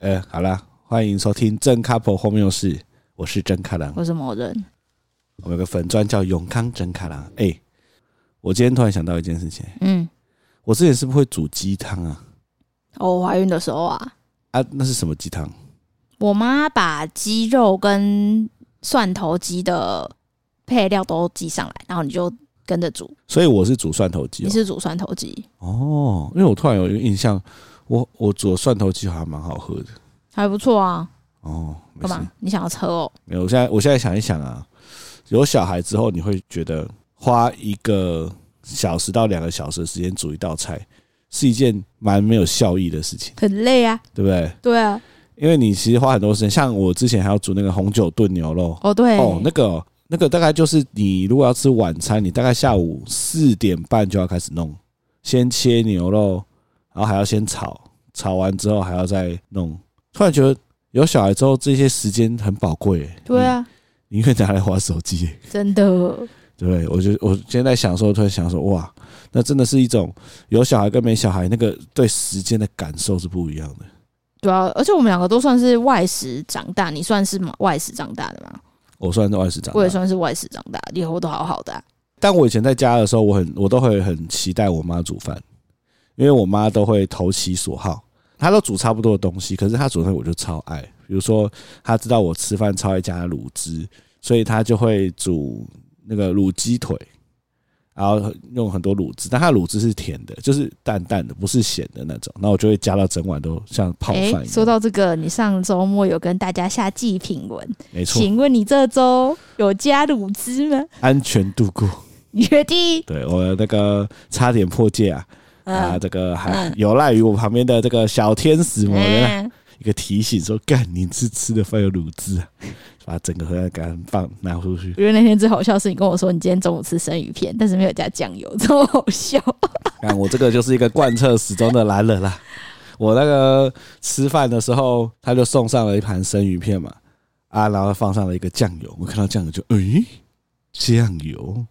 呃，好了，欢迎收听真 couple 荒谬事，我是真卡郎，我是某人，我们有个粉钻叫永康真卡郎。哎、欸，我今天突然想到一件事情，嗯，我之前是不是会煮鸡汤啊？哦，怀孕的时候啊，啊，那是什么鸡汤？我妈把鸡肉跟蒜头鸡的配料都寄上来，然后你就跟着煮。所以我是煮蒜头鸡，你是煮蒜头鸡哦？因为我突然有一个印象。我我煮蒜头鸡还蛮好喝的，还不错啊。哦，干嘛？你想要车哦？没有，我现在我现在想一想啊，有小孩之后，你会觉得花一个小时到两个小时的时间煮一道菜，是一件蛮没有效益的事情，很累啊，对不对？对啊，因为你其实花很多时间，像我之前还要煮那个红酒炖牛肉。哦，对，哦，那个那个大概就是你如果要吃晚餐，你大概下午四点半就要开始弄，先切牛肉。然后还要先炒，炒完之后还要再弄。突然觉得有小孩之后，这些时间很宝贵。对啊，你可以拿来玩手机。真的。对，我就我现在想说，突然想说，哇，那真的是一种有小孩跟没小孩那个对时间的感受是不一样的。对啊，而且我们两个都算是外食长大，你算是外食长大的吗？我算是外食长大，我也算是外食长大，以后都好好的啊。但我以前在家的时候，我很我都会很期待我妈煮饭。因为我妈都会投其所好，她都煮差不多的东西，可是她煮的我就超爱。比如说，她知道我吃饭超爱加卤汁，所以她就会煮那个卤鸡腿，然后用很多卤汁，但她卤汁是甜的，就是淡淡的，不是咸的那种。那我就会加到整碗都像泡饭一样。说到这个，你上周末有跟大家下祭品文，没错。请问你这周有加卤汁吗？安全度过，你确定？对，我那个差点破戒啊。啊，这个还有赖于我旁边的这个小天使某人一个提醒说：“干，你吃吃的饭有卤汁啊，把整个盒子给它放拿出去。”因为那天最好笑是你跟我说你今天中午吃生鱼片，但是没有加酱油，超好笑。看我这个就是一个贯彻始终的男人啦。我那个吃饭的时候，他就送上了一盘生鱼片嘛，啊，然后放上了一个酱油。我看到酱油就，诶，酱油，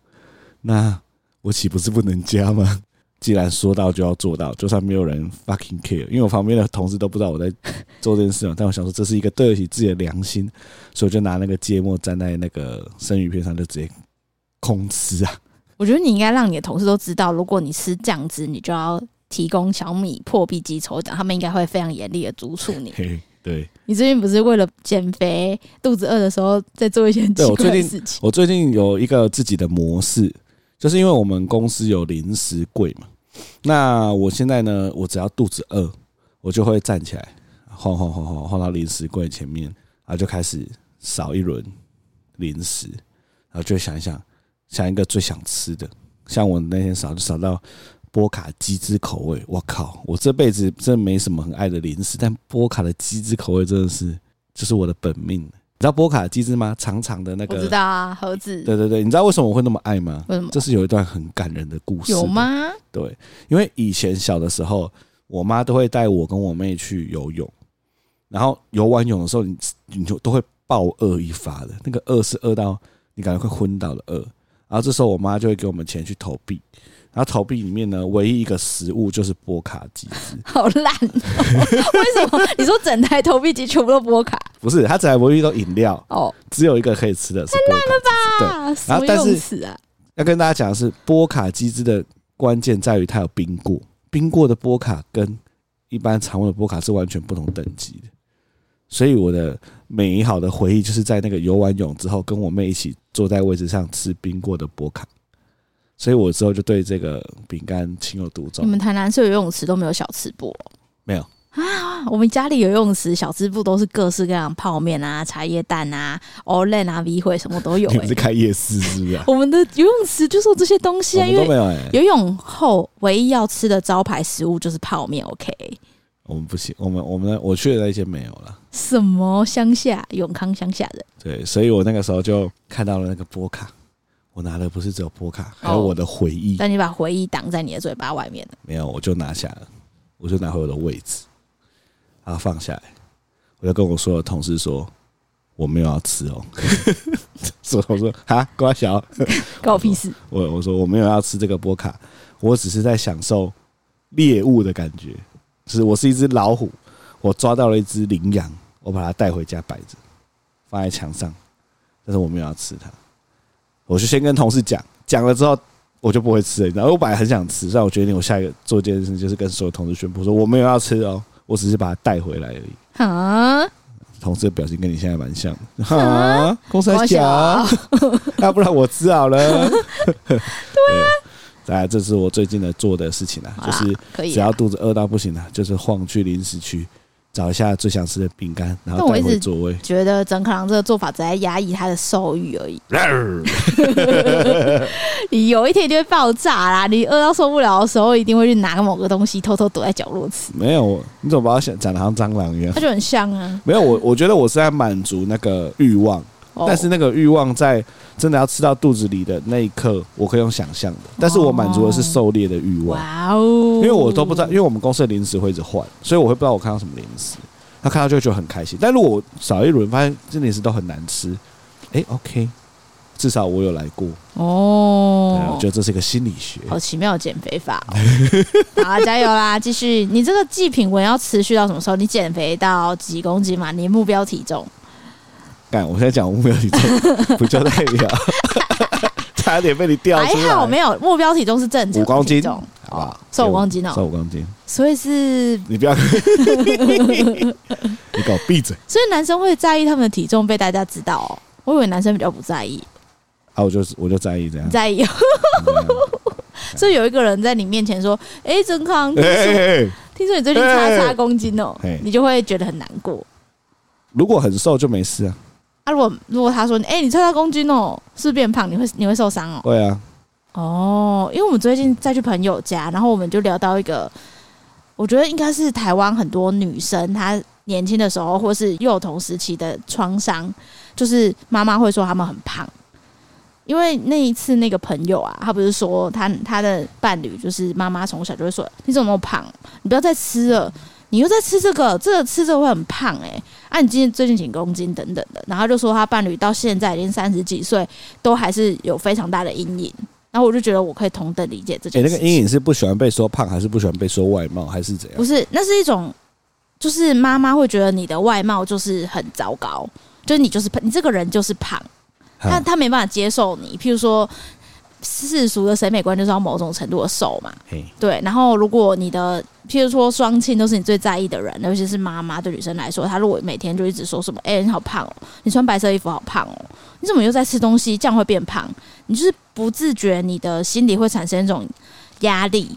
那我岂不是不能加吗？既然说到就要做到，就算没有人 fucking care，因为我旁边的同事都不知道我在 做这件事嘛。但我想说，这是一个对得起自己的良心，所以我就拿那个芥末蘸在那个生鱼片上，就直接空吃啊。我觉得你应该让你的同事都知道，如果你吃酱汁，你就要提供小米破壁机抽奖，他们应该会非常严厉的督促你。对，你最近不是为了减肥，肚子饿的时候在做一些奇怪的事情？我最近有一个自己的模式，就是因为我们公司有零食柜嘛。那我现在呢？我只要肚子饿，我就会站起来，晃晃晃晃晃到零食柜前面，然后就开始扫一轮零食，然后就想一想，想一个最想吃的。像我那天扫就扫到波卡鸡汁口味，我靠！我这辈子真没什么很爱的零食，但波卡的鸡汁口味真的是就是我的本命。你知道波卡机制吗？长长的那个，我知道啊，盒子。对对对，你知道为什么我会那么爱吗？为什么？这是有一段很感人的故事。有吗？对，因为以前小的时候，我妈都会带我跟我妹去游泳，然后游完泳的时候，你你就都会暴饿一发的，那个饿是饿到你感觉快昏倒的饿，然后这时候我妈就会给我们钱去投币。然后投币里面呢，唯一一个食物就是波卡鸡汁，好烂喔！为什么？你说整台投币机全部都波卡？不是，它整台唯一都饮料哦，只有一个可以吃的是波卡。太烂了吧？对，然后但是要跟大家讲的是，波卡鸡汁的关键在于它有冰过，冰过的波卡跟一般常温的波卡是完全不同等级的。所以我的美好的回忆就是在那个游完泳之后，跟我妹一起坐在位置上吃冰过的波卡。所以我之后就对这个饼干情有独钟。你们台南是有游泳池都没有小吃部？没有啊，我们家里游泳池小吃部都是各式各样泡面啊、茶叶蛋啊、Olen 啊、V 会什么都有、欸。你们是开夜市是不是、啊？我们的游泳池就是这些东西啊，因为。游泳后唯一要吃的招牌食物就是泡面。OK，我们不行，我们我们我去的那些没有了。什么乡下永康乡下人？对，所以我那个时候就看到了那个波卡，我拿的不是只有波卡，还有我的回忆。但你把回忆挡在你的嘴巴外面了。没有，我就拿下了，我就拿回我的位置。然后放下来，我就跟我所有同事说，我没有要吃哦。所以我说哈，瓜小，关我屁事。我我说我没有要吃这个波卡，我只是在享受猎物的感觉。就是我是一只老虎，我抓到了一只羚羊，我把它带回家摆着，放在墙上。但是我没有要吃它，我就先跟同事讲，讲了之后我就不会吃了。然后我本来很想吃，但我决定我下一个做一件事，就是跟所有同事宣布说我没有要吃哦。我只是把它带回来而已。啊，同事的表情跟你现在蛮像的。啊，公司小，要不然我吃好了。对啊，再来，这是我最近的做的事情啊，就是只要肚子饿到不行了，就是晃去零食区。找一下最想吃的饼干，然后带回座位。觉得整可能这个做法只在压抑他的兽欲而已。你 有一天就会爆炸啦！你饿到受不了的时候，一定会去拿个某个东西，偷偷躲在角落吃。没有，你怎么把它想讲的像蟑螂一样？它就很像啊。没有，我我觉得我是在满足那个欲望。但是那个欲望在真的要吃到肚子里的那一刻，我可以用想象的。但是我满足的是狩猎的欲望。哇哦！因为我都不知道，因为我们公司的零食会一直换，所以我会不知道我看到什么零食。他看到就会觉得很开心。但如果我少一轮，发现这零食都很难吃，哎，OK，至少我有来过。哦，对，我觉得这是一个心理学，好奇妙的减肥法哦。好，加油啦！继续，你这个祭品文要持续到什么时候？你减肥到几公斤嘛？你目标体重？干！我现在讲目标体重，不就代表 差点被你掉出来。还好没有，目标体重是正常五公斤，好不好？瘦五公斤哦，瘦五公斤。所以是，你不要，你给我闭嘴。所以男生会在意他们的体重被大家知道哦。我以为男生比较不在意。啊，我就我就在意这样，在意。所以有一个人在你面前说：“哎，曾康，听说你最近差差公斤哦，你就会觉得很难过。如果很瘦就没事啊。”啊，如果如果他说，哎、欸，你测他公斤哦，是是变胖？你会你会受伤哦？对啊。哦，因为我们最近再去朋友家，然后我们就聊到一个，我觉得应该是台湾很多女生她年轻的时候或是幼童时期的创伤，就是妈妈会说他们很胖。因为那一次那个朋友啊，他不是说他他的伴侣就是妈妈从小就会说，你怎么那么胖？你不要再吃了。你又在吃这个，这个吃这个会很胖哎、欸！啊，你今天最近几公斤等等的，然后就说他伴侣到现在已经三十几岁，都还是有非常大的阴影。然后我就觉得我可以同等理解这件事。哎、欸，那个阴影是不喜欢被说胖，还是不喜欢被说外貌，还是怎样？不是，那是一种，就是妈妈会觉得你的外貌就是很糟糕，就是你就是胖，你这个人就是胖，他他没办法接受你，譬如说。世俗的审美观就是要某种程度的瘦嘛，对。然后如果你的，譬如说双亲都是你最在意的人，尤其是妈妈，对女生来说，她如果每天就一直说什么，哎、欸，你好胖哦，你穿白色衣服好胖哦，你怎么又在吃东西，这样会变胖？你就是不自觉，你的心里会产生一种压力，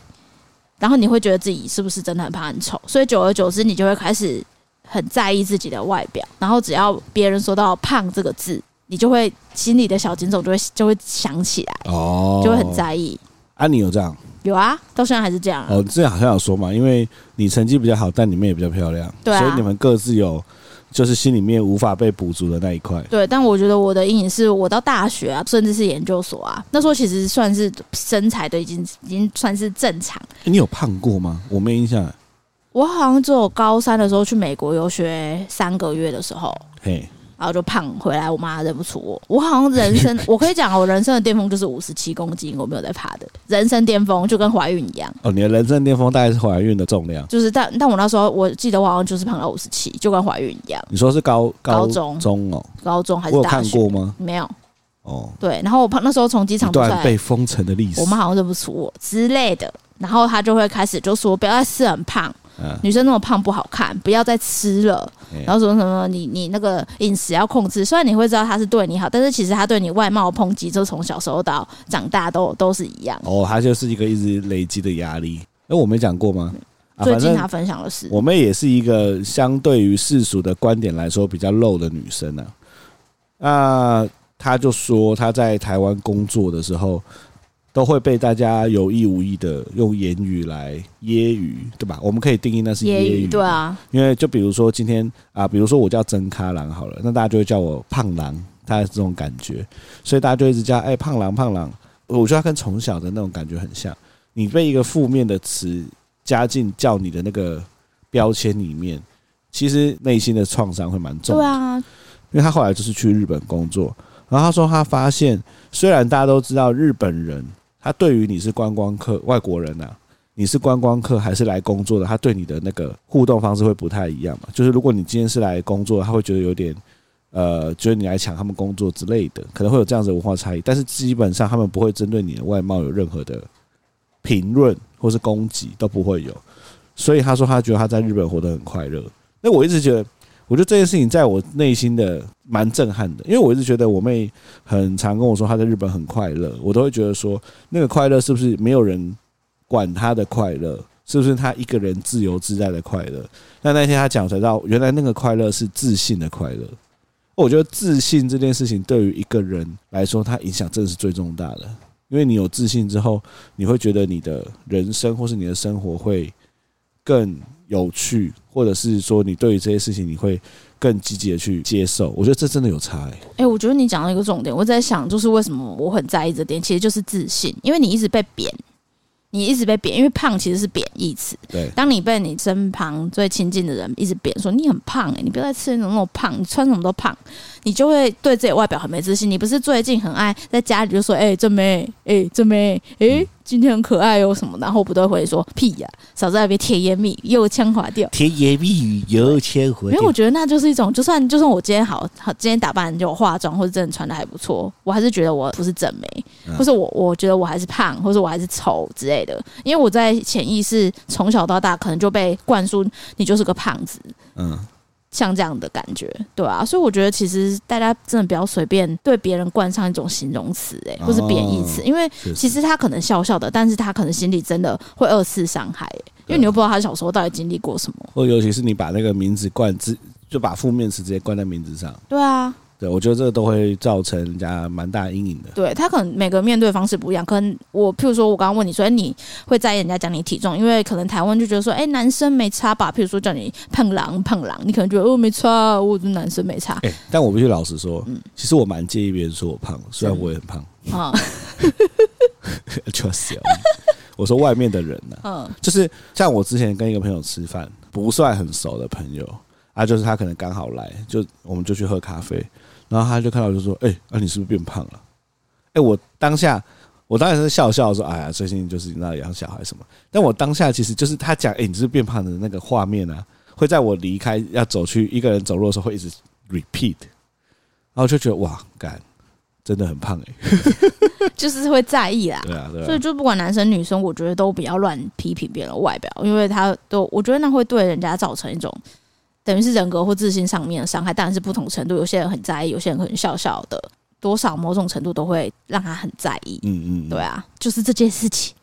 然后你会觉得自己是不是真的很胖很丑？所以久而久之，你就会开始很在意自己的外表，然后只要别人说到胖这个字。你就会心里的小警总就会就会想起来哦，就会很在意。啊，你有这样？有啊，到现在还是这样。哦，之前好像有说嘛，因为你成绩比较好，但你们也比较漂亮，对啊，所以你们各自有就是心里面无法被补足的那一块。对，但我觉得我的阴影是我到大学啊，甚至是研究所啊，那时候其实算是身材都已经已经算是正常。欸，你有胖过吗？我没印象。我好像只有高三的时候去美国游学三个月的时候，嘿。然后就胖回来，我妈认不出我。我好像人生，我可以讲，我人生的巅峰就是五十七公斤，我没有在怕的。人生巅峰就跟怀孕一样。哦，你的人生巅峰大概是怀孕的重量。就是，但但我那时候我记得我好像就是胖到五十七，就跟怀孕一样。你说是高高，高中中哦？高中还是大学？我有看过吗？没有。哦，对。然后我胖那时候从机场出来，被封城的历史，我妈好像认不出我之类的。然后她就会开始就说：“不要再吃很胖。”女生那么胖不好看，不要再吃了。然后说什么你你那个饮食要控制，虽然你会知道他是对你好，但是其实他对你外貌抨击，就从小时候到长大都都是一样。哦，他就是一个一直累积的压力。哎，我没讲过吗？最近他分享的是，我妹也是一个相对于世俗的观点来说比较露的女生啊。那她就说她在台湾工作的时候，都会被大家有意无意的用言语来揶揄，对吧？我们可以定义那是揶揄，对啊。因为就比如说今天啊，比如说我叫曾咖郎好了，那大家就会叫我胖郎，他的这种感觉，所以大家就一直叫哎胖郎胖郎。我觉得他跟从小的那种感觉很像。你被一个负面的词加进叫你的那个标签里面，其实内心的创伤会蛮重的。对啊，因为他后来就是去日本工作，然后他说他发现，虽然大家都知道日本人，他对于你是观光客、外国人啊，你是观光客还是来工作的，他对你的那个互动方式会不太一样嘛。就是如果你今天是来工作，他会觉得有点呃，觉得你来抢他们工作之类的，可能会有这样子的文化差异。但是基本上他们不会针对你的外貌有任何的。评论或是攻击都不会有，所以他说他觉得他在日本活得很快乐。那我一直觉得，我觉得这件事情在我内心的蛮震撼的，因为我一直觉得我妹很常跟我说她在日本很快乐，我都会觉得说那个快乐是不是没有人管她的快乐，是不是她一个人自由自在的快乐？但那天她讲才知道，原来那个快乐是自信的快乐。我觉得自信这件事情对于一个人来说，它影响真的是最重大的。因为你有自信之后，你会觉得你的人生或是你的生活会更有趣，或者是说你对于这些事情你会更积极的去接受。我觉得这真的有差欸。诶，我觉得你讲了一个重点，我在想就是为什么我很在意这点，其实就是自信，因为你一直被贬。你一直被贬，因为胖其实是贬义词。对，当你被你身旁最亲近的人一直贬说你很胖，欸，诶，你不要再吃那种那么胖，你穿什么都胖，你就会对自己外表很没自信。你不是最近很爱在家里就说，哎，这妹，哎，这妹，哎。今天很可爱哦，什么？然后不都会说屁呀、啊，少在那边甜言蜜语又枪滑掉，甜言蜜语又枪滑掉。因为我觉得那就是一种，就算就算我今天好好，今天打扮就化妆或者真的穿的还不错，我还是觉得我不是正妹，或是我我觉得我还是胖，或者我还是丑之类的。因为我在潜意识从小到大可能就被灌输你就是个胖子，嗯。像这样的感觉，对啊，所以我觉得其实大家真的不要随便对别人冠上一种形容词，哎，或是贬义词，因为其实他可能笑笑的，但是他可能心里真的会二次伤害，因为你又不知道他小时候到底经历过什么，或尤其是你把那个名字冠之，就把负面词直接冠在名字上，对啊。对，我觉得这个都会造成人家蛮大阴影的。对，他可能每个面对方式不一样，可能我譬如说，我刚刚问你说，哎，你会在意人家讲你体重，因为可能台湾就觉得说，哎，男生没差吧？譬如说叫你胖狼胖狼，你可能觉得哦没差，我的男生没差。哎，但我必须老实说，嗯，其实我蛮介意别人说我胖，虽然我也很胖啊。就是我说外面的人呢，嗯，就是像我之前跟一个朋友吃饭，不算很熟的朋友啊，就是他可能刚好来，就我们就去喝咖啡。然后他就看到就说：“哎，啊，你是不是变胖了？”哎，我当下我当然是笑笑说：“哎呀，最近就是那养小孩什么。”但我当下其实就是他讲：“哎，你是不是变胖的那个画面啊，会在我离开要走去一个人走路的时候会一直 repeat。”然后就觉得哇，干，真的很胖哎，就是会在意啦。对啊，对啊。所以就不管男生女生，我觉得都不要乱批评别人外表，因为他都我觉得那会对人家造成一种。等于是人格或自信上面的伤害，当然是不同程度。有些人很在意，有些人可能笑笑的，多少某种程度都会让他很在意。嗯嗯，对啊，就是这件事情。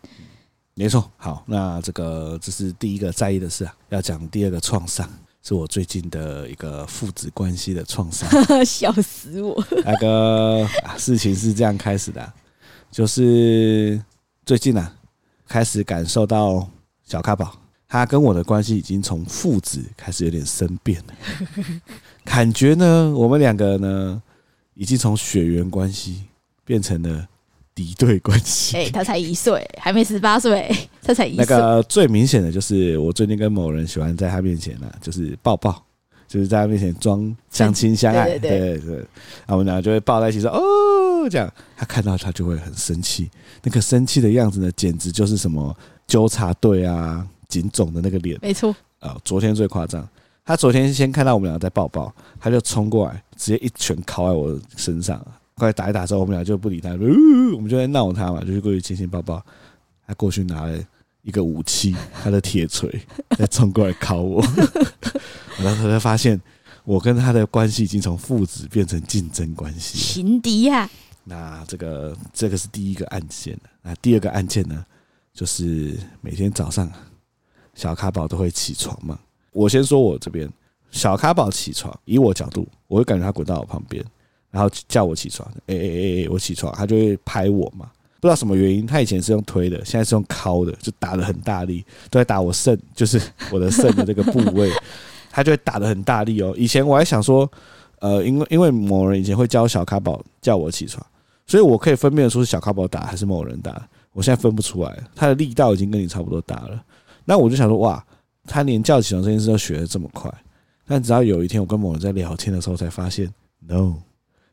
没错。好，那这个这是第一个在意的事啊。要讲第二个创伤，是我最近的一个父子关系的创伤。笑死我！那个啊，事情是这样开始的啊，就是最近啊，开始感受到小咖宝。他跟我的关系已经从父子开始有点生变了，感觉呢，我们两个呢，已经从血缘关系变成了敌对关系。哎，他才一岁，还没十八岁，他才一岁。那个最明显的就是，我最近跟某人喜欢在他面前呢，就是抱抱，就是在他面前装相亲相爱，对对然后我们两个就会抱在一起说哦，这样他看到他就会很生气，那个生气的样子呢，简直就是什么纠察队啊。警总的那个脸，没错啊！昨天最夸张，他昨天先看到我们俩在抱抱，他就冲过来，直接一拳敲在我身上，后来打一打之后，我们俩就不理他，呃、我们就在闹他嘛，就去过去亲亲抱抱。他过去拿了一个武器，他的铁锤，再冲过来敲我。然后他才发现，我跟他的关系已经从父子变成竞争关系，情敌呀。那这个这个是第一个案件，那第二个案件呢，就是每天早上。小咖宝都会起床嘛。我先说我这边，小咖宝起床，以我角度，我会感觉他滚到我旁边，然后叫我起床，哎哎哎哎，我起床，他就会拍我嘛。不知道什么原因，他以前是用推的，现在是用敲的，就打的很大力，都在打我肾，就是我的肾的这个部位，他就会打得很大力哦。以前我还想说，呃，因为因为某人以前会教小咖宝叫我起床，所以我可以分辨出是小咖宝打还是某人打，我现在分不出来，他的力道已经跟你差不多大了。那我就想说，哇，他连叫起床这件事都学的这么快，但直到有一天我跟某人在聊天的时候，才发现，no。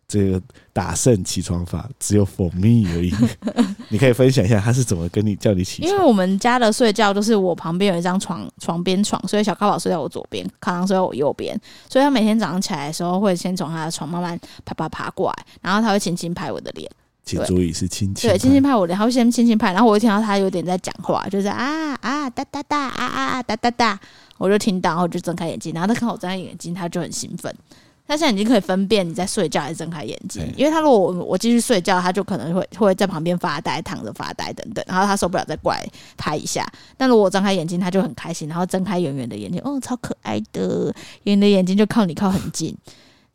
这个打胜起床法只有 for me 而已，你可以分享一下他是怎么跟你叫你起床？因为我们家的睡觉都是我旁边有一张床，床边床，所以小咖宝睡在我左边，康康睡在我右边，所以他每天早上起来的时候会先从他的床慢慢爬爬爬过来，然后他会轻轻拍我的脸，请注意是轻轻，对，轻轻拍我脸，他会先轻轻拍，然后我就听到他有点在讲话，就是啊啊哒哒哒啊啊哒哒哒，我就听到，然后就睁开眼睛，然后他看我睁开眼睛，他就很兴奋。他现在已经可以分辨你在睡觉还是睁开眼睛，因为他如果我我继续睡觉，他就可能会会在旁边发呆、躺着发呆等等，然后他受不了再过来拍一下。但如果我睁开眼睛，他就很开心，然后睁开圆圆的眼睛，哦，超可爱的，圆圆的眼睛就靠你靠很近，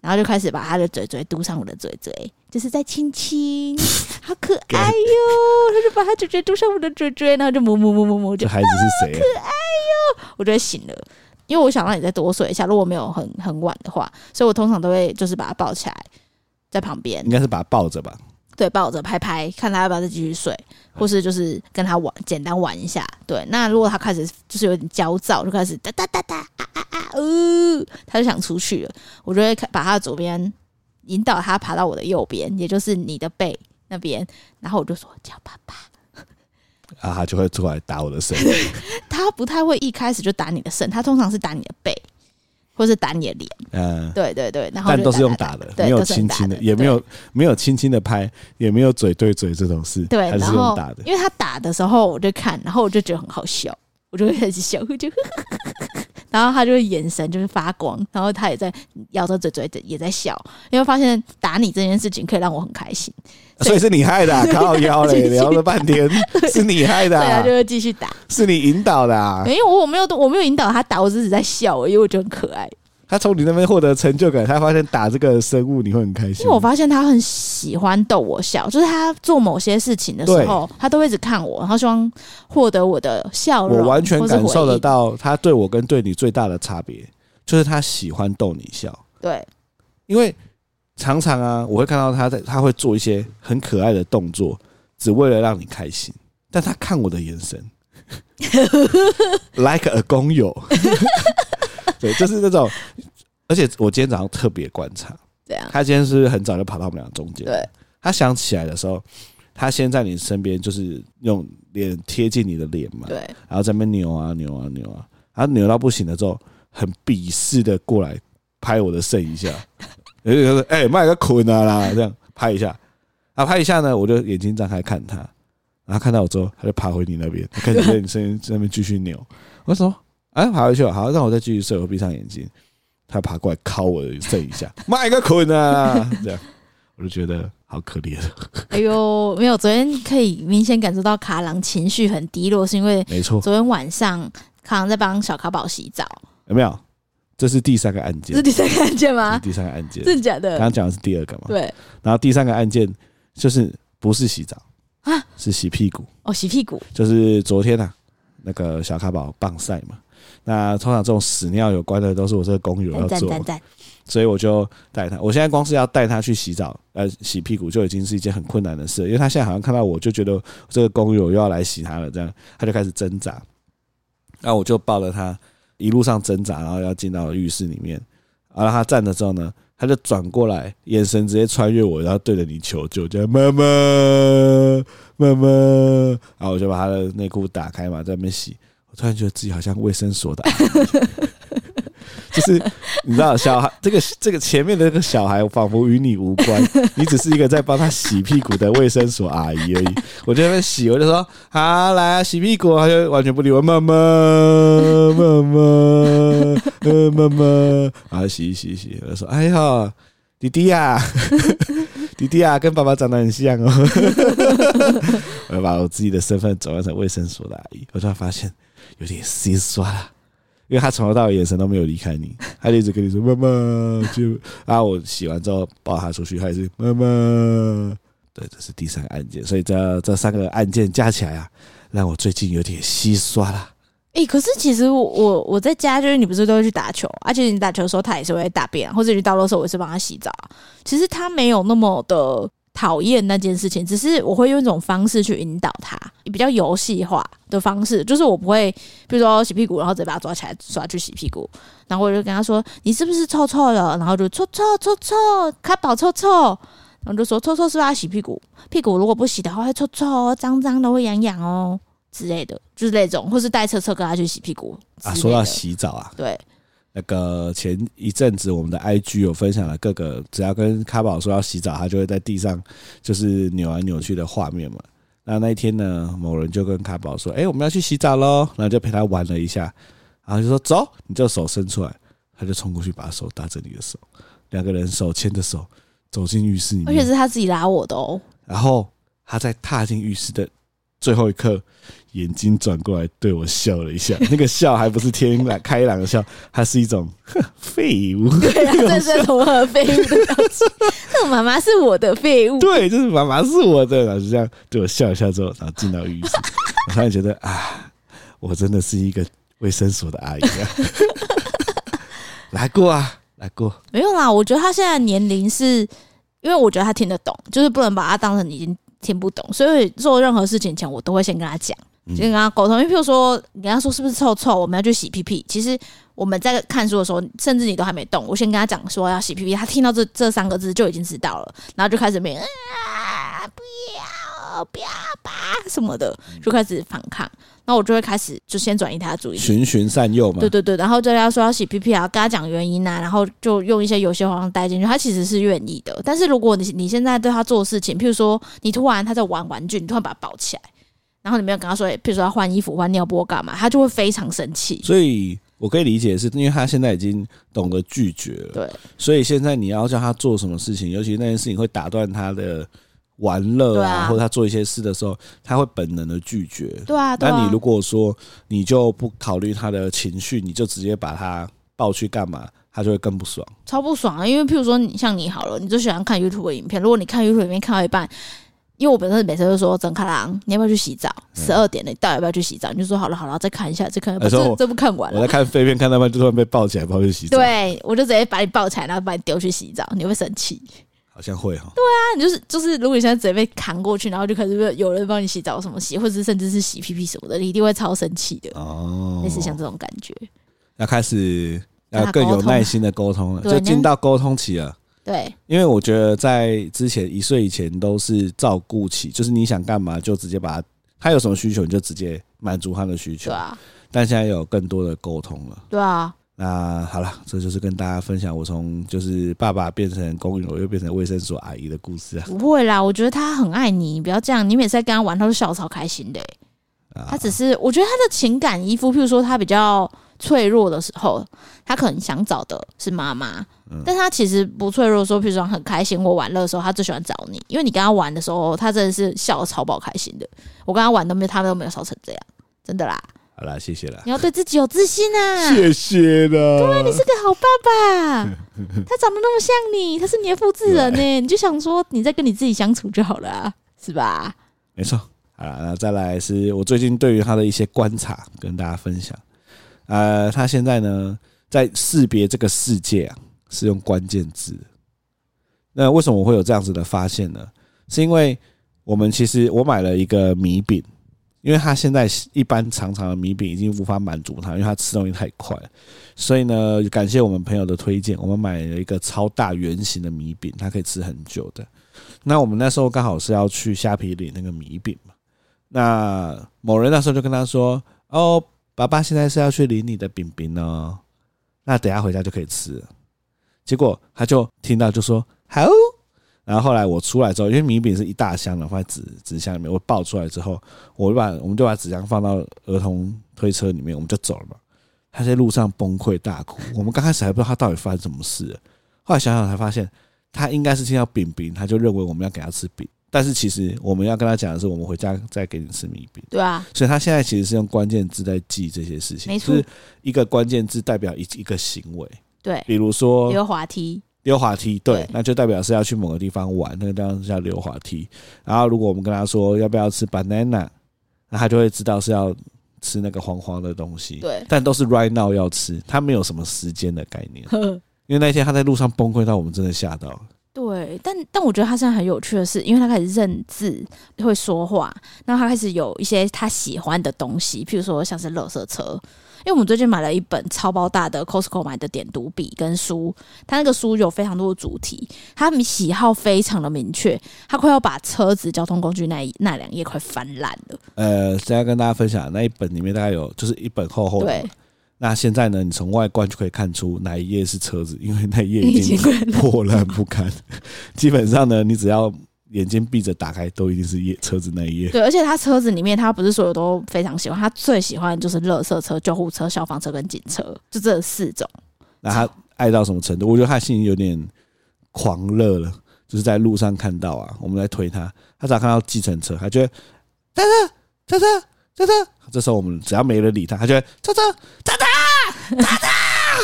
然后就开始把他的嘴嘴嘟上我的嘴嘴，就是在亲亲，好可爱哟！他就把他嘴嘴嘟上我的嘴嘴，然后就摸摸摸摸摸，就这孩子是谁？可爱哟！我就会醒了。因为我想让你再多睡一下，如果没有很很晚的话，所以我通常都会就是把他抱起来，在旁边，应该是把他抱着吧？对，抱着拍拍，看他要不要再继续睡，或是就是跟他玩，简单玩一下。对，那如果他开始就是有点焦躁，就开始哒哒哒哒啊啊啊，呃，他就想出去了，我就会把他的左边引导他爬到我的右边，也就是你的背那边，然后我就说叫爸爸。啊，他就会出来打我的肾。他不太会一开始就打你的肾，他通常是打你的背，或是打你的脸。嗯，对对对，然后但都是用打的，没有轻轻的，也没有没有轻轻的拍，也没有嘴对嘴这种事。对，还是用打的。因为他打的时候，我就看，然后我就觉得很好笑，我就会开始笑，我就。然后他就会眼神就是发光，然后他也在咬着嘴嘴也在笑，因为发现打你这件事情可以让我很开心，所以，是你害的，啊，靠腰嘞，聊了半天是你害的，啊，对啊，就会继续打，是你引导的啊，没有我我没有我没有引导他打，我只是在笑，因为我觉得很可爱。他从你那边获得成就感，他发现打这个生物你会很开心。因为我发现他很喜欢逗我笑，就是他做某些事情的时候，他都会一直看我，然后希望获得我的笑容。我完全感受得到他对我跟对你最大的差别，就是他喜欢逗你笑。对，因为常常啊，我会看到他在，他会做一些很可爱的动作，只为了让你开心。但他看我的眼神，like a 工友。对，就是那种，而且我今天早上特别观察，对啊，他今天是很早就跑到我们俩中间，对，他想起来的时候，他先在你身边，就是用脸贴近你的脸嘛，对，然后在那边扭啊扭啊扭啊，然后扭到不行了之后，很鄙视的过来拍我的肾一下，然后说：“哎，卖个捆啊啦，这样拍一下，啊拍一下呢，我就眼睛张开看他，然后看到我之后，他就爬回你那边，开始在你身在那边继续扭，我说。哎，爬回去了，好，让我再继续睡。我闭上眼睛，他爬过来敲我的背一下，妈一个捆啊！这样，我就觉得好可怜。哎呦，没有，昨天可以明显感受到卡郎情绪很低落，是因为没错，昨天晚上卡郎在帮小卡宝洗澡，有没有？这是第三个案件，这是第三个案件吗？第三个案件，真的假的？刚刚讲的是第二个嘛？对。然后第三个案件就是不是洗澡啊，是洗屁股。哦，洗屁股，就是昨天啊，那个小卡宝棒赛嘛。那通常这种屎尿有关的都是我这个工友要做，所以我就带他。我现在光是要带他去洗澡，呃，洗屁股就已经是一件很困难的事，因为他现在好像看到我就觉得这个工友又要来洗他了，这样他就开始挣扎。那我就抱着他一路上挣扎，然后要进到浴室里面。然后他站着之后呢，他就转过来，眼神直接穿越我，然后对着你求救，叫妈妈妈妈。然后我就把他的内裤打开嘛，在那边洗。突然觉得自己好像卫生所的阿姨，就是你知道，小孩这个这个前面的这个小孩仿佛与你无关，你只是一个在帮他洗屁股的卫生所阿姨而已。我就在那边洗，我就说好来啊，洗屁股，他就完全不理我，妈妈妈妈呃妈妈，然后洗洗洗，我就说哎呀，弟弟呀，弟弟呀，跟爸爸长得很像哦。我要把我自己的身份转换成卫生所的阿姨，我突然发现。有点心酸了，因为他从头到尾眼神都没有离开你，他就一直跟你说妈妈，就啊，我洗完之后抱他出去，他也是妈妈。对，这是第三个案件，所以这这三个案件加起来啊，让我最近有点心酸了。哎、欸，可是其实我我我在家，就是你不是都会去打球，而且你打球的时候他也是会大便，或者你到的时候我也是帮他洗澡。其实他没有那么的讨厌那件事情，只是我会用一种方式去引导他，比较游戏化的方式，就是我不会，比如说洗屁股，然后直接把他抓起来抓去洗屁股，然后我就跟他说：“你是不是臭臭了？”然后就臭臭臭臭，卡宝臭臭，然后就说：“臭臭是不是要洗屁股？屁股如果不洗的话会臭臭哦，脏脏的会痒痒哦。”之类的，就是那种，或是带车车跟他去洗屁股啊。说到洗澡啊，对，那个前一阵子我们的 IG 有分享了各个，只要跟卡宝说要洗澡，他就会在地上就是扭来扭去的画面嘛。那那一天呢，某人就跟卡宝说：“哎、欸，我们要去洗澡喽。”然后就陪他玩了一下，然后就说：“走，你就手伸出来。”他就冲过去把手搭着你的手，两个人手牵着手走进浴室里面，而且是他自己拉我的哦。然后他在踏进浴室的最后一刻。眼睛转过来对我笑了一下，那个笑还不是天朗开朗的笑，它是一种 废物。对啊，这是 如何废物的表情？那妈妈是我的废物。对，就是妈妈是我的，然后就这样对我笑一下之后，然后进到浴室，我突然觉得啊，我真的是一个卫生所的阿姨啊。来过啊，来过。没有啦，我觉得他现在年龄是，因为我觉得他听得懂，就是不能把他当成已经听不懂，所以做任何事情前，我都会先跟他讲。先跟他沟通，因为譬如说，你跟他说是不是臭臭，我们要去洗屁屁。其实我们在看书的时候，甚至你都还没动，我先跟他讲说要洗屁屁，他听到这这三个字就已经知道了，然后就开始没啊，不要不要吧什么的，就开始反抗。那我就会开始就先转移他的注意力，循循善诱嘛。对对对，然后就跟他说要洗屁屁啊，跟他讲原因啊，然后就用一些游戏方式带进去，他其实是愿意的。但是如果你你现在对他做事情，譬如说你突然他在玩玩具，你突然把他抱起来。然后你没有跟他说，譬如说要换衣服、换尿布干嘛，他就会非常生气。所以我可以理解，是因为他现在已经懂得拒绝了。对，所以现在你要叫他做什么事情，尤其那件事情会打断他的玩乐啊，啊或者他做一些事的时候，他会本能的拒绝。对啊，对啊。那你如果说你就不考虑他的情绪，你就直接把他抱去干嘛，他就会更不爽，超不爽啊！因为譬如说你像你好了，你就喜欢看 YouTube 的影片，如果你看 YouTube 里面看到一半。因为我本身每次都说，整卡郎，你要不要去洗澡？十二点了，你到底要不要去洗澡？你就说好了，好了，再看一下，再看一下。这这不看完了。我在看废片，看到半就突然被抱起来，抱去洗澡。对，我就直接把你抱起来，然后把你丢去洗澡。你会生气？好像会哈。对啊，你就是就是，如果你现在直接被扛过去，然后就开始有人帮你洗澡，什么洗，或者是甚至是洗屁屁什么的，你一定会超生气的。哦，类似像这种感觉。要开始要更有耐心的沟通了，就进到沟通期了。对，因为我觉得在之前一岁以前都是照顾起，就是你想干嘛就直接把他，他有什么需求你就直接满足他的需求。对啊，但现在有更多的沟通了。对啊，那好了，这就是跟大家分享我从就是爸爸变成公寓楼又变成卫生所阿姨的故事啊。不会啦，我觉得他很爱你，你不要这样，你每次在跟他玩，他都笑超开心的。他只是，我觉得他的情感依附，譬如说他比较。脆弱的时候，他可能想找的是妈妈，嗯、但他其实不脆弱。的时候，譬如说很开心或玩乐的时候，他最喜欢找你，因为你跟他玩的时候，他真的是笑得超爆开心的。我跟他玩都没有，他都没有笑成这样，真的啦。好啦，谢谢啦。你要对自己有自信啊！谢谢啦。对，你是个好爸爸。他长得那么像你，他是你的复制人呢，对你就想说你在跟你自己相处就好了，是吧？没错。好啦，那再来是我最近对于他的一些观察，跟大家分享。呃，他现在呢，在识别这个世界啊，是用关键字。那为什么我会有这样子的发现呢？是因为我们其实我买了一个米饼，因为他现在一般长长的米饼已经无法满足他，因为他吃东西太快。所以呢，感谢我们朋友的推荐，我们买了一个超大圆形的米饼，他可以吃很久的。那我们那时候刚好是要去虾皮领那个米饼嘛。那某人那时候就跟他说：“哦。”爸爸现在是要去领你的饼饼哦，那等下回家就可以吃。结果他就听到就说好，然后后来我出来之后，因为米饼是一大箱的，放在纸纸箱里面，我抱出来之后，我就把我们就把纸箱放到儿童推车里面，我们就走了嘛。他在路上崩溃大哭，我们刚开始还不知道他到底发生什么事，后来想想才发现，他应该是听到饼饼，他就认为我们要给他吃饼，但是其实我们要跟他讲的是，我们回家再给你吃米饼。对啊，所以他现在其实是用关键字在记这些事情，没错。就是一个关键字代表一一个行为，对，比如说溜滑梯，溜滑梯，对，那就代表是要去某个地方玩，那个地方叫溜滑梯。然后如果我们跟他说要不要吃 banana，那他就会知道是要吃那个黄黄的东西，对，但都是 right now 要吃，他没有什么时间的概念，因为那天他在路上崩溃到我们真的吓到了。对，但但我觉得他现在很有趣的是，因为他开始认字，会说话，然后他开始有一些他喜欢的东西，譬如说像是垃圾车。因为我们最近买了一本超包大的 Costco 买的点读笔跟书，它那个书有非常多的主题，他喜好非常的明确，他快要把车子交通工具那一那两页快翻烂了。呃，现在跟大家分享那一本里面大概有就是一本厚厚的。对。那现在呢？你从外观就可以看出哪一页是车子，因为那一页已经破烂不堪。基本上呢，你只要眼睛闭着打开，都一定是页车子那一页。对，而且他车子里面，他不是所有都非常喜欢，他最喜欢就是垃圾车、救护车、消防车跟警车，就这四种。那他爱到什么程度？我觉得他心里有点狂热了，就是在路上看到啊，我们来推他，他只要看到计程车，他觉得车车车车车车。这时候我们只要没人理他，他就会车车车车车车，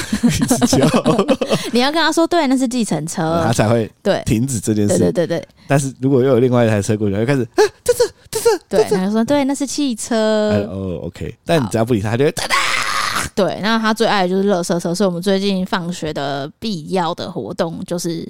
一直叫。你要跟他说，对，那是计程车，他才会对停止这件事。对对对对。但是如果又有另外一台车过去，他就开始 啊，这这这这，对，他就说对，那是汽车。哦，OK。但你只要不理他，他就会哒哒。对，那他最爱的就是乐色车，所以我们最近放学的必要的活动就是。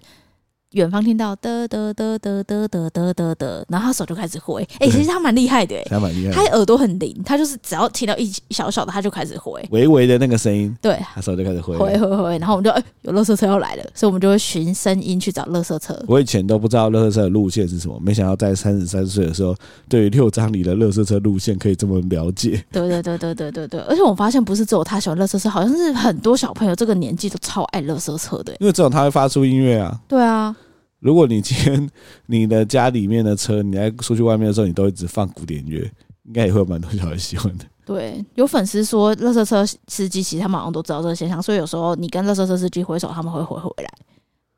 远方听到嘚嘚嘚嘚嘚嘚嘚嘚嘚，然后他手就开始挥。哎、欸，其实他蛮厉害的，他蛮厉害。他耳朵很灵，他就是只要听到一小小的，他就开始挥。微微的那个声音，对，他手就开始挥，挥挥挥。然后我们就哎、欸，有垃圾车要来了，所以我们就会循声音去找垃圾车。我以前都不知道垃圾车的路线是什么，没想到在三十三岁的时候，对于六张里的垃圾车路线可以这么了解。对对对对对对对，而且我发现不是只有他喜欢垃圾车，好像是很多小朋友这个年纪都超爱垃圾车的，因为只有他会发出音乐啊。对啊。如果你今天你的家里面的车，你在出去外面的时候，你都一直放古典乐，应该也会有蛮多小孩喜欢的。对，有粉丝说，垃圾车司机其实他们好像都知道这个现象，所以有时候你跟垃圾车司机挥手，他们会回回来，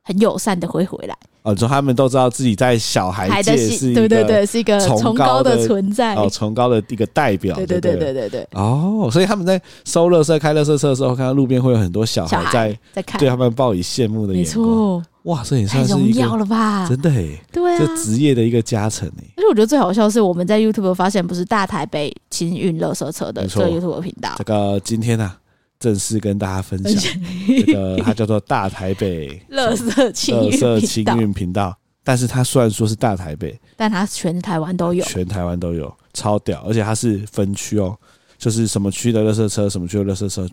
很友善的会回来。哦，就他们都知道自己在小孩界是一个，对对对，是一个崇高的存在，哦，崇高的一个代表。对对对对对对。哦，所以他们在收垃圾、开垃圾车的时候，看到路边会有很多小孩在在看，对他们报以羡慕的眼光。没错。哇，这也算是一耀了吧？真的哎，对啊，这职业的一个加成哎。而且我觉得最好笑的是，我们在 YouTube 发现，不是大台北清运垃圾车的这个 YouTube 频道。这个今天呢，正式跟大家分享，这个它叫做大台北 乐色清运频道。但是它虽然说是大台北，但它全台湾都有，全台湾都有，超屌！而且它是分区哦，就是什么区的垃圾车，什么区的垃圾车，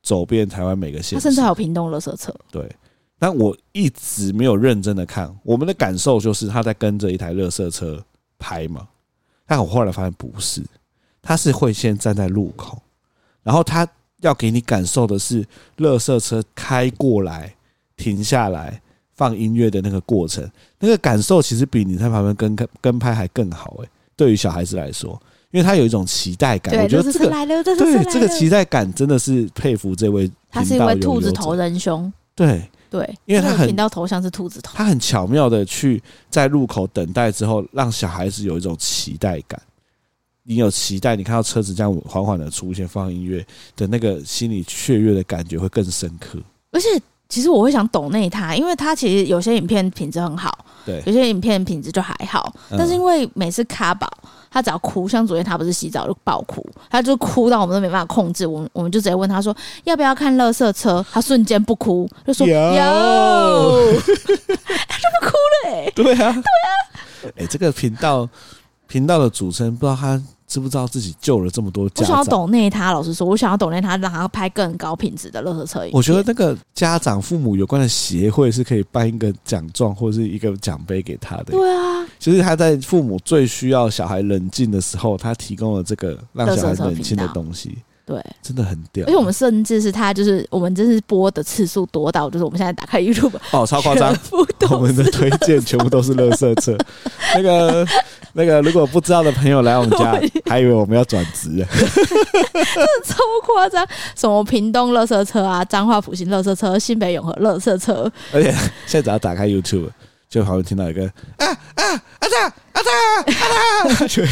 走遍台湾每个县。它甚至还有屏东垃圾车，对。但我一直没有认真的看，我们的感受就是他在跟着一台垃圾车拍嘛。但我后来发现不是，他是会先站在路口，然后他要给你感受的是垃圾车开过来、停下来、放音乐的那个过程，那个感受其实比你在旁边跟跟跟拍还更好诶。对于小孩子来说，因为他有一种期待感，我觉得这个对这个期待感真的是佩服这位。他是一位兔子头仁兄，对。对，因为他很频道头像是兔子头，他很巧妙的去在路口等待之后，让小孩子有一种期待感。你有期待，你看到车子这样缓缓的出现，放音乐的那个心里雀跃的感觉会更深刻。而且，其实我会想抖内他，因为他其实有些影片品质很好，对，有些影片品质就还好，但是因为每次卡宝。他只要哭，像昨天他不是洗澡就爆哭，他就哭到我们都没办法控制。我们我们就直接问他说要不要看垃圾车，他瞬间不哭，就说有，他就不哭了哎、欸。对啊，对啊。哎、欸，这个频道频道的主持人不知道他。知不知道自己救了这么多家长？我想要懂内他，老实说，我想要懂内他，让他拍更高品质的乐呵车。我觉得那个家长父母有关的协会是可以颁一个奖状或者是一个奖杯给他的。对啊，其实他在父母最需要小孩冷静的时候，他提供了这个让小孩冷静的东西。对，真的很屌。而且我们甚至是他，就是我们真是播的次数多到，就是我们现在打开 YouTube 哦，超夸张，我们的推荐全部都是垃圾车。那个那个，如果不知道的朋友来我们家，还以为我们要转职，真的超夸张。什么屏东垃圾车啊，彰化复兴垃圾车，新北永和垃圾车。而且现在只要打开 YouTube，就好像听到一个啊啊达阿达阿达阿达，就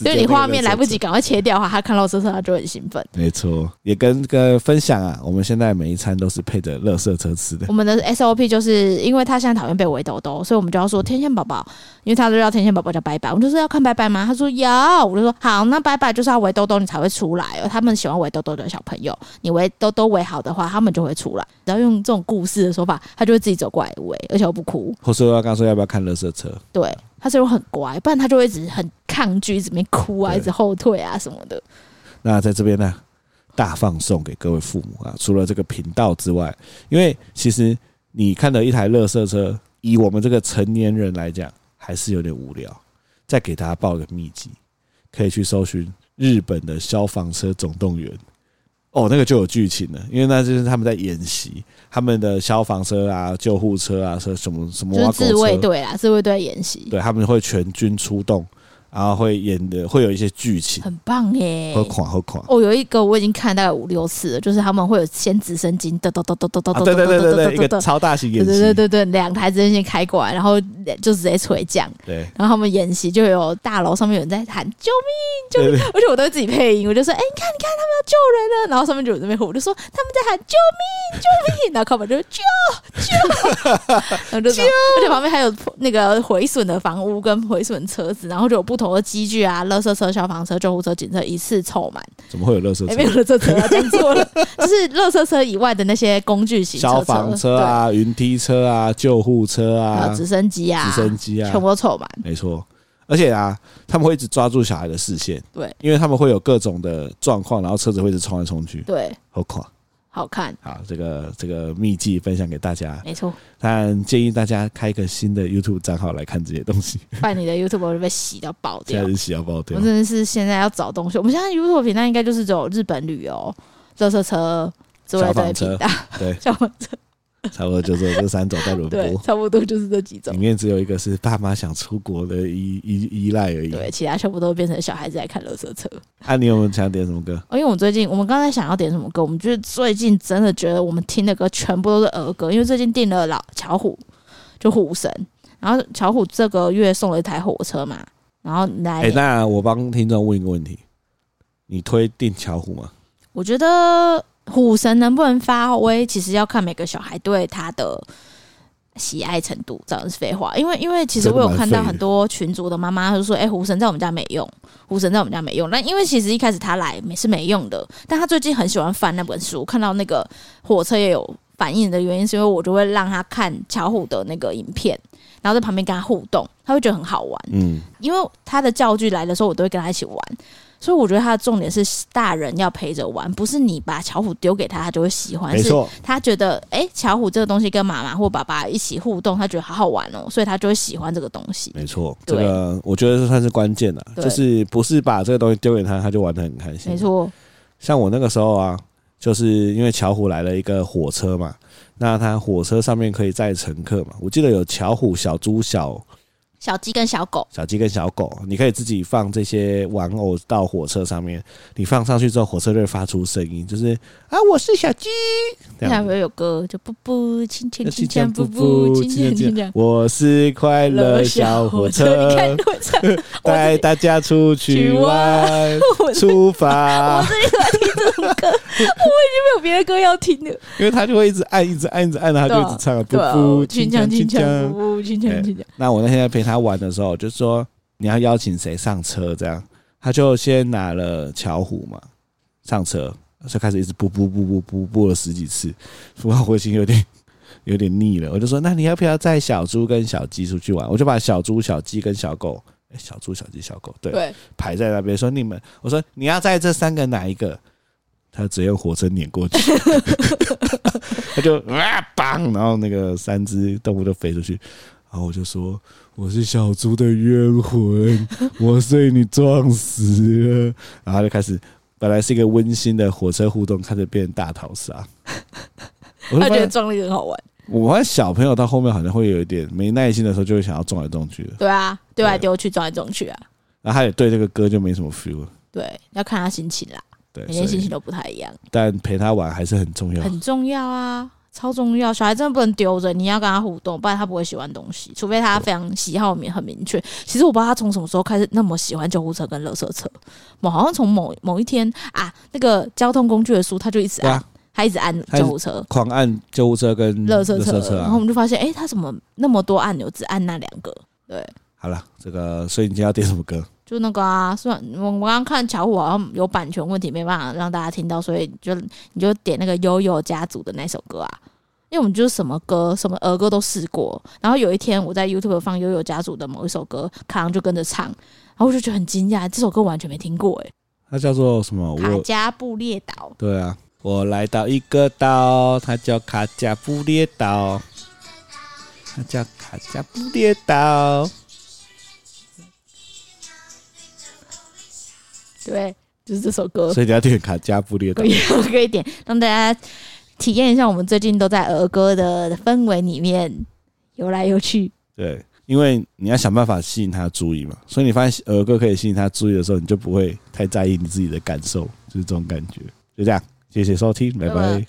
因为你画面来不及赶快切掉的话，他看到车车他就很兴奋。没错，也跟个分享啊，我们现在每一餐都是配着乐色车吃的。我们的 SOP 就是因为他现在讨厌被围兜兜，所以我们就要说天线宝宝，因为他都要天线宝宝叫拜拜，我们就说要看拜拜吗？他说要，我就说好，那拜拜就是要围兜兜你才会出来哦。他们喜欢围兜兜的小朋友，你围兜兜围好的话，他们就会出来。然后用这种故事的说法，他就会自己走过来围，而且我不哭。或说要刚刚说要不要看乐色车？对。他是很乖，不然他就会一直很抗拒，一直没哭啊，一直后退啊什么的。那在这边呢，大放送给各位父母啊！除了这个频道之外，因为其实你看到一台乐色车，以我们这个成年人来讲，还是有点无聊。再给大家报一个秘籍，可以去搜寻日本的消防车总动员。哦，那个就有剧情了，因为那就是他们在演习，他们的消防车啊、救护车啊，车什么什么，就是自卫队啊，自卫队演习，对，他们会全军出动。然后会演的会有一些剧情，很棒耶，好狂好狂哦！有一个我已经看大概五六次了，就是他们会有先直升机，哒哒哒哒哒哒哒，对对对对对，一个超大型演习，对对对对，两台直升机开过来，然后就直接垂降，对，然后他们演习就有大楼上面有人在喊救命救命，而且我都会自己配音，我就说哎，你看你看他们要救人了，然后上面就有人边呼，我就说他们在喊救命救命，然后靠北就救救，然后就说，而且旁边还有那个毁损的房屋跟毁损车子，然后就有不同的机具啊。垃圾车、消防车、救护车、警车一次凑满，怎么会有垃圾车？欸、没有垃圾车啊，讲错了，就是垃圾车以外的那些工具型消防车啊、云梯车啊、救护车啊、直升机啊、直升机啊，全部都凑满。没错，而且啊，他们会一直抓住小孩的视线，对，因为他们会有各种的状况，然后车子会一直冲来冲去，对，好快。好看，好，这个这个秘籍分享给大家，没错。但建议大家开一个新的 YouTube 账号来看这些东西，不然你的 YouTube 会被洗到爆掉，现在是洗到爆掉。我真的是现在要找东西，我们现在 YouTube 频道应该就是走日本旅游、热车车、之外的频道，对，消防车。差不多就是这三种在 轮播，差不多就是这几种。里面只有一个是爸妈想出国的依依依赖而已。对，其他全部都变成小孩子在看乐色车。啊，你有没有想点什么歌？因为我们最近，我们刚才想要点什么歌？我们就是最近真的觉得我们听的歌全部都是儿歌，因为最近订了老巧虎，就虎神。然后巧虎这个月送了一台火车嘛，然后来。哎，那我帮听众问一个问题：你推订巧虎吗？我觉得。虎神能不能发威，其实要看每个小孩对他的喜爱程度。这样是废话，因为因为其实我有看到很多群主的妈妈就说：“哎、欸，虎神在我们家没用，虎神在我们家没用。”那因为其实一开始他来没是没用的，但他最近很喜欢翻那本书，看到那个火车也有反应的原因，是因为我就会让他看巧虎的那个影片，然后在旁边跟他互动，他会觉得很好玩。嗯，因为他的教具来的时候，我都会跟他一起玩。所以我觉得他的重点是大人要陪着玩，不是你把巧虎丢给他，他就会喜欢。没错，他觉得哎，巧虎这个东西跟妈妈或爸爸一起互动，他觉得好好玩哦，所以他就会喜欢这个东西。没错，这个我觉得这算是关键的，就是不是把这个东西丢给他，他就玩的很开心。没错，像我那个时候啊，就是因为巧虎来了一个火车嘛，那他火车上面可以载乘客嘛，我记得有巧虎、小猪、小。小鸡跟小狗，小鸡跟小狗，你可以自己放这些玩偶到火车上面。你放上去之后，火车就会发出声音，就是啊，我是小鸡。下会有歌，就布布，轻轻轻轻，布布，轻轻轻轻。我是快乐小火车，带大家出去玩，出发。我最近在听这首歌，我已经没有别的歌要听了，因为他就会一直按，一直按，一直按，然后他就一直唱，布布，轻轻轻轻，布布，轻轻轻轻。那我那天在陪他玩的时候，就说你要邀请谁上车，这样他就先拿了巧虎嘛上车，就开始一直播播播播播播了十几次，我我已经有点有点腻了。我就说，那你要不要带小猪跟小鸡出去玩？我就把小猪、小鸡跟小狗，哎，小猪、小鸡、小狗，对，排在那边。说你们，我说你要在这三个哪一个？他直接用火车碾过去，他就啊砰，然后那个三只动物都飞出去。然后我就说，我是小猪的冤魂，我被你撞死了。然后就开始，本来是一个温馨的火车互动，开始变成大逃杀。他觉得撞那个很好玩。我发现小朋友到后面好像会有一点没耐心的时候，就会想要撞来撞去的。对啊，丢来丢去，撞来撞去啊。然后他也对这个歌就没什么 feel 了。对，要看他心情啦。对，每天心情都不太一样。但陪他玩还是很重要，很重要啊。超重要，小孩真的不能丢着，你要跟他互动，不然他不会喜欢东西，除非他非常喜好明很明确。其实我不知道他从什么时候开始那么喜欢救护车跟垃圾车，我好像从某某一天啊，那个交通工具的书他就一直按，他一直按救护车，狂按救护车跟垃圾车，然后我们就发现，哎，他怎么那么多按钮，只按那两个？对，好了，这个所以你今天要点什么歌？就那个啊，算我我刚刚看巧虎好像有版权问题，没办法让大家听到，所以就你就点那个悠悠家族的那首歌啊，因为我们就是什么歌什么儿歌都试过，然后有一天我在 YouTube 放悠悠家族的某一首歌，卡郎就跟着唱，然后我就觉得很惊讶，这首歌完全没听过诶、欸，它叫做什么？卡加布列岛。对啊，我来到一个岛，它叫卡加布列岛，它叫卡加布列岛。对，就是这首歌，所以你要点卡加布列岛，可以，可以点，让大家体验一下我们最近都在儿歌的氛围里面游来游去。对，因为你要想办法吸引他的注意嘛，所以你发现儿歌可以吸引他注意的时候，你就不会太在意你自己的感受，就是这种感觉。就这样，谢谢收听，拜拜。拜拜。